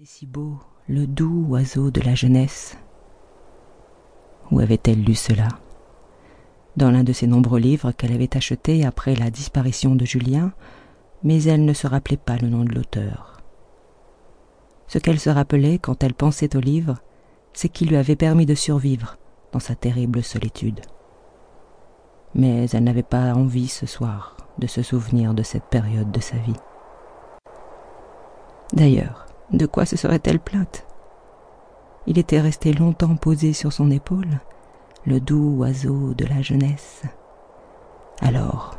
Et si beau, le doux oiseau de la jeunesse. Où avait-elle lu cela? Dans l'un de ces nombreux livres qu'elle avait achetés après la disparition de Julien, mais elle ne se rappelait pas le nom de l'auteur. Ce qu'elle se rappelait quand elle pensait au livre, c'est qu'il lui avait permis de survivre dans sa terrible solitude. Mais elle n'avait pas envie ce soir de se souvenir de cette période de sa vie. D'ailleurs, de quoi se serait-elle plainte? Il était resté longtemps posé sur son épaule, le doux oiseau de la jeunesse. Alors,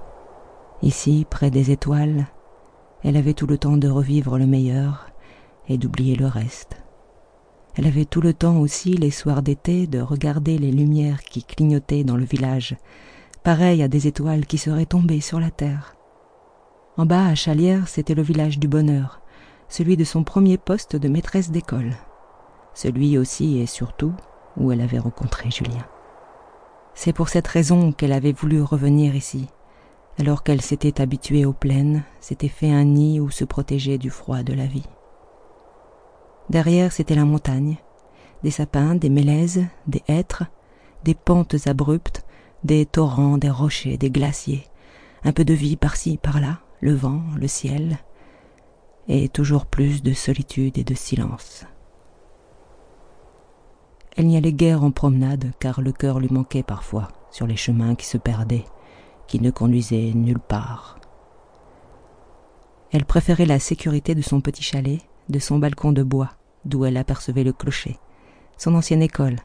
ici, près des étoiles, elle avait tout le temps de revivre le meilleur et d'oublier le reste. Elle avait tout le temps aussi, les soirs d'été, de regarder les lumières qui clignotaient dans le village, pareilles à des étoiles qui seraient tombées sur la terre. En bas, à Chalière, c'était le village du bonheur, celui de son premier poste de maîtresse d'école, celui aussi et surtout où elle avait rencontré Julien. C'est pour cette raison qu'elle avait voulu revenir ici, alors qu'elle s'était habituée aux plaines, s'était fait un nid où se protéger du froid de la vie. Derrière, c'était la montagne, des sapins, des mélèzes, des hêtres, des pentes abruptes, des torrents, des rochers, des glaciers, un peu de vie par-ci, par-là, le vent, le ciel, et toujours plus de solitude et de silence. Elle n'y allait guère en promenade, car le cœur lui manquait parfois sur les chemins qui se perdaient, qui ne conduisaient nulle part. Elle préférait la sécurité de son petit chalet, de son balcon de bois, d'où elle apercevait le clocher, son ancienne école,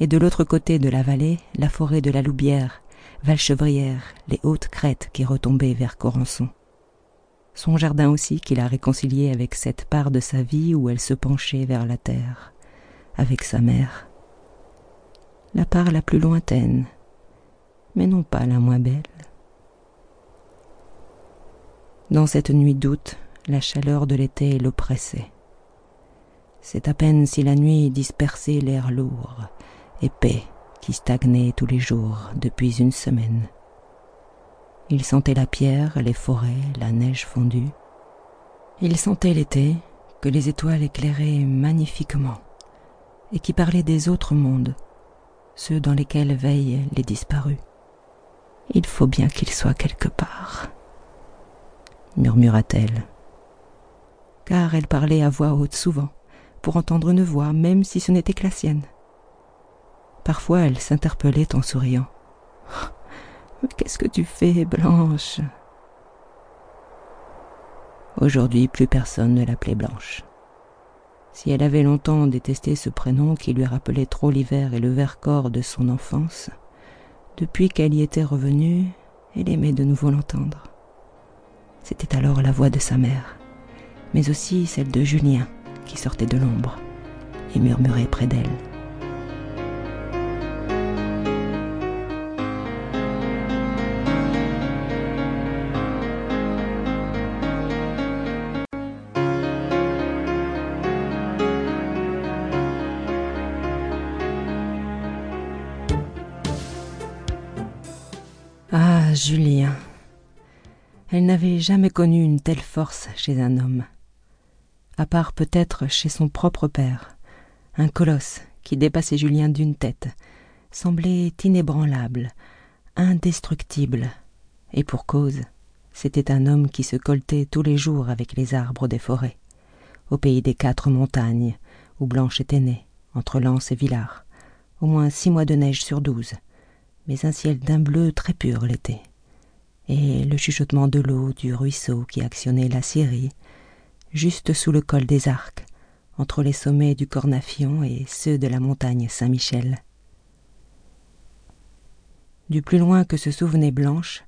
et de l'autre côté de la vallée, la forêt de la Loubière, Valchevrière, les hautes crêtes qui retombaient vers Corançon. Son jardin aussi qu'il a réconcilié avec cette part de sa vie où elle se penchait vers la terre, avec sa mère. La part la plus lointaine, mais non pas la moins belle. Dans cette nuit d'août, la chaleur de l'été l'oppressait. C'est à peine si la nuit dispersait l'air lourd, épais, qui stagnait tous les jours depuis une semaine. Il sentait la pierre, les forêts, la neige fondue. Il sentait l'été, que les étoiles éclairaient magnifiquement, et qui parlaient des autres mondes, ceux dans lesquels veillent les disparus. Il faut bien qu'il soit quelque part, murmura-t-elle, car elle parlait à voix haute souvent, pour entendre une voix, même si ce n'était que la sienne. Parfois elle s'interpellait en souriant. Qu'est-ce que tu fais, Blanche Aujourd'hui, plus personne ne l'appelait Blanche. Si elle avait longtemps détesté ce prénom qui lui rappelait trop l'hiver et le Vercors de son enfance, depuis qu'elle y était revenue, elle aimait de nouveau l'entendre. C'était alors la voix de sa mère, mais aussi celle de Julien qui sortait de l'ombre et murmurait près d'elle. Julien. Elle n'avait jamais connu une telle force chez un homme, à part peut-être chez son propre père, un colosse qui dépassait Julien d'une tête, semblait inébranlable, indestructible, et pour cause, c'était un homme qui se coltait tous les jours avec les arbres des forêts, au pays des quatre montagnes, où Blanche était née, entre Lens et Villars, au moins six mois de neige sur douze, mais un ciel d'un bleu très pur l'été, et le chuchotement de l'eau du ruisseau qui actionnait la scierie, juste sous le col des Arcs, entre les sommets du Cornafion et ceux de la montagne Saint-Michel. Du plus loin que se souvenait Blanche,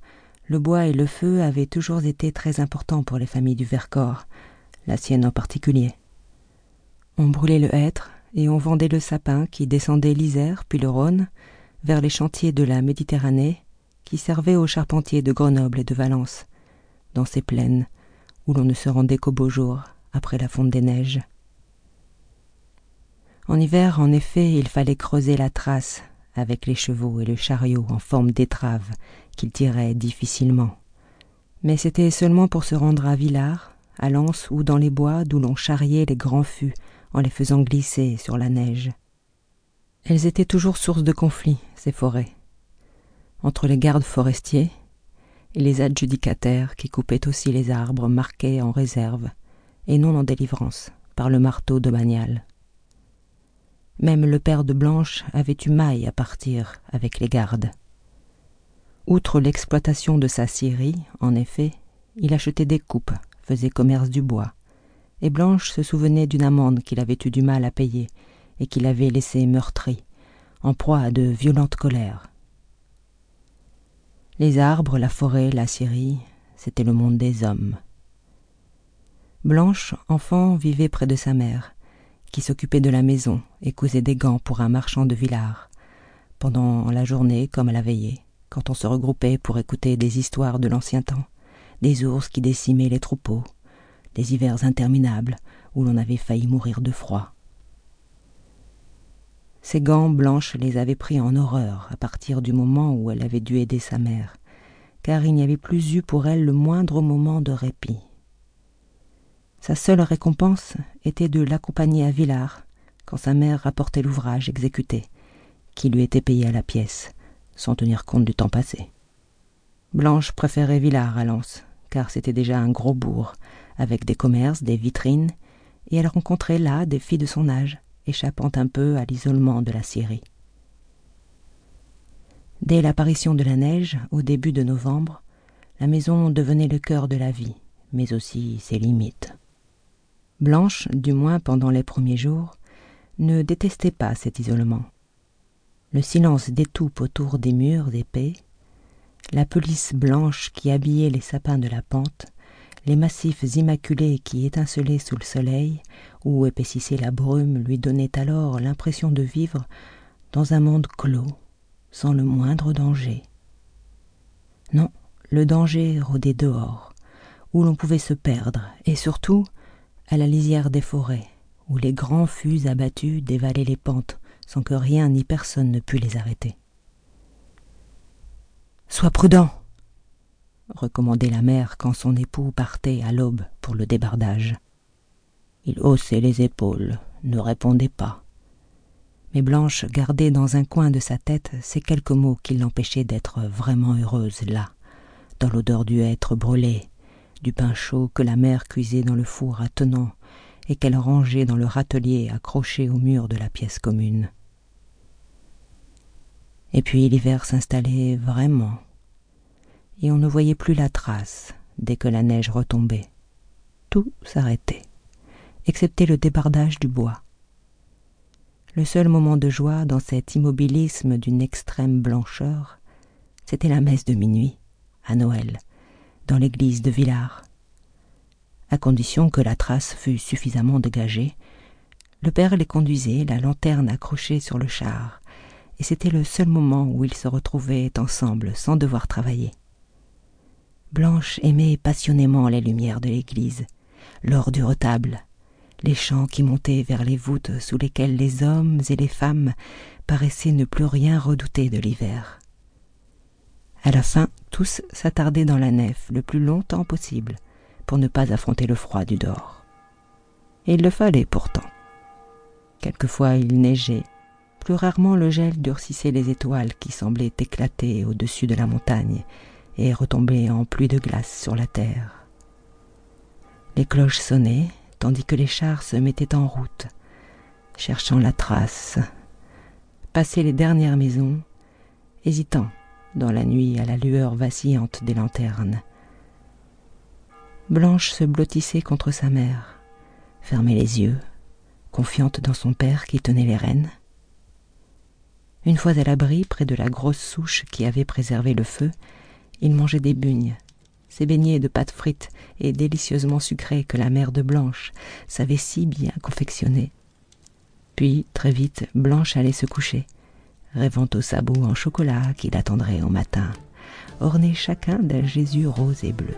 le bois et le feu avaient toujours été très importants pour les familles du Vercors, la sienne en particulier. On brûlait le hêtre et on vendait le sapin qui descendait l'Isère puis le Rhône, vers les chantiers de la Méditerranée qui servaient aux charpentiers de Grenoble et de Valence, dans ces plaines où l'on ne se rendait qu'au beau jour, après la fonte des neiges. En hiver, en effet, il fallait creuser la trace avec les chevaux et le chariot en forme d'étrave qu'ils tiraient difficilement. Mais c'était seulement pour se rendre à Villars, à l'anse ou dans les bois d'où l'on charriait les grands fûts en les faisant glisser sur la neige. Elles étaient toujours source de conflits, ces forêts, entre les gardes forestiers et les adjudicataires qui coupaient aussi les arbres marqués en réserve et non en délivrance par le marteau de. Même le père de Blanche avait eu maille à partir avec les gardes. Outre l'exploitation de sa scierie, en effet, il achetait des coupes, faisait commerce du bois, et Blanche se souvenait d'une amende qu'il avait eu du mal à payer et qu'il avait laissé meurtri, en proie à de violentes colères. Les arbres, la forêt, la scierie, c'était le monde des hommes. Blanche, enfant, vivait près de sa mère, qui s'occupait de la maison et cousait des gants pour un marchand de Villars, pendant la journée comme à la veillée, quand on se regroupait pour écouter des histoires de l'ancien temps, des ours qui décimaient les troupeaux, des hivers interminables où l'on avait failli mourir de froid. Ces gants blanches les avaient pris en horreur à partir du moment où elle avait dû aider sa mère, car il n'y avait plus eu pour elle le moindre moment de répit. Sa seule récompense était de l'accompagner à Villars quand sa mère rapportait l'ouvrage exécuté, qui lui était payé à la pièce, sans tenir compte du temps passé. Blanche préférait Villars à Lens, car c'était déjà un gros bourg, avec des commerces, des vitrines, et elle rencontrait là des filles de son âge, échappant un peu à l'isolement de la Syrie. Dès l'apparition de la neige, au début de novembre, la maison devenait le cœur de la vie, mais aussi ses limites. Blanche, du moins pendant les premiers jours, ne détestait pas cet isolement. Le silence d'étoupe autour des murs épais, la pelisse blanche qui habillait les sapins de la pente, les massifs immaculés qui étincelaient sous le soleil ou épaississaient la brume lui donnaient alors l'impression de vivre dans un monde clos, sans le moindre danger. Non, le danger rôdait dehors, où l'on pouvait se perdre, et surtout à la lisière des forêts, où les grands fûts abattus dévalaient les pentes sans que rien ni personne ne pût les arrêter. Sois prudent, recommandait la mère quand son époux partait à l'aube pour le débardage. Il haussait les épaules, ne répondait pas. Mais Blanche gardait dans un coin de sa tête ces quelques mots qui l'empêchaient d'être vraiment heureuse là, dans l'odeur du hêtre brûlé, du pain chaud que la mère cuisait dans le four attenant et qu'elle rangeait dans le râtelier accroché au mur de la pièce commune. Et puis l'hiver s'installait vraiment, et on ne voyait plus la trace dès que la neige retombait. Tout s'arrêtait, excepté le débardage du bois. Le seul moment de joie dans cet immobilisme d'une extrême blancheur, c'était la messe de minuit, à Noël, dans l'église de Villars. À condition que la trace fût suffisamment dégagée, le père les conduisait, la lanterne accrochée sur le char, et c'était le seul moment où ils se retrouvaient ensemble sans devoir travailler. Blanche aimait passionnément les lumières de l'église, l'or du retable, les chants qui montaient vers les voûtes sous lesquelles les hommes et les femmes paraissaient ne plus rien redouter de l'hiver. À la fin, tous s'attardaient dans la nef le plus longtemps possible pour ne pas affronter le froid du dehors. Et il le fallait pourtant. Quelquefois il neigeait, plus rarement le gel durcissait les étoiles qui semblaient éclater au-dessus de la montagne et retomber en pluie de glace sur la terre. Les cloches sonnaient, tandis que les chars se mettaient en route, cherchant la trace, passaient les dernières maisons, hésitant dans la nuit à la lueur vacillante des lanternes. Blanche se blottissait contre sa mère, fermait les yeux, confiante dans son père qui tenait les rênes. Une fois à l'abri près de la grosse souche qui avait préservé le feu, il mangeait des bugnes, ces beignets de pâte frite et délicieusement sucrés que la mère de Blanche savait si bien confectionner. Puis, très vite, Blanche allait se coucher, rêvant aux sabots en chocolat qui l'attendraient au matin, ornés chacun d'un Jésus rose et bleu.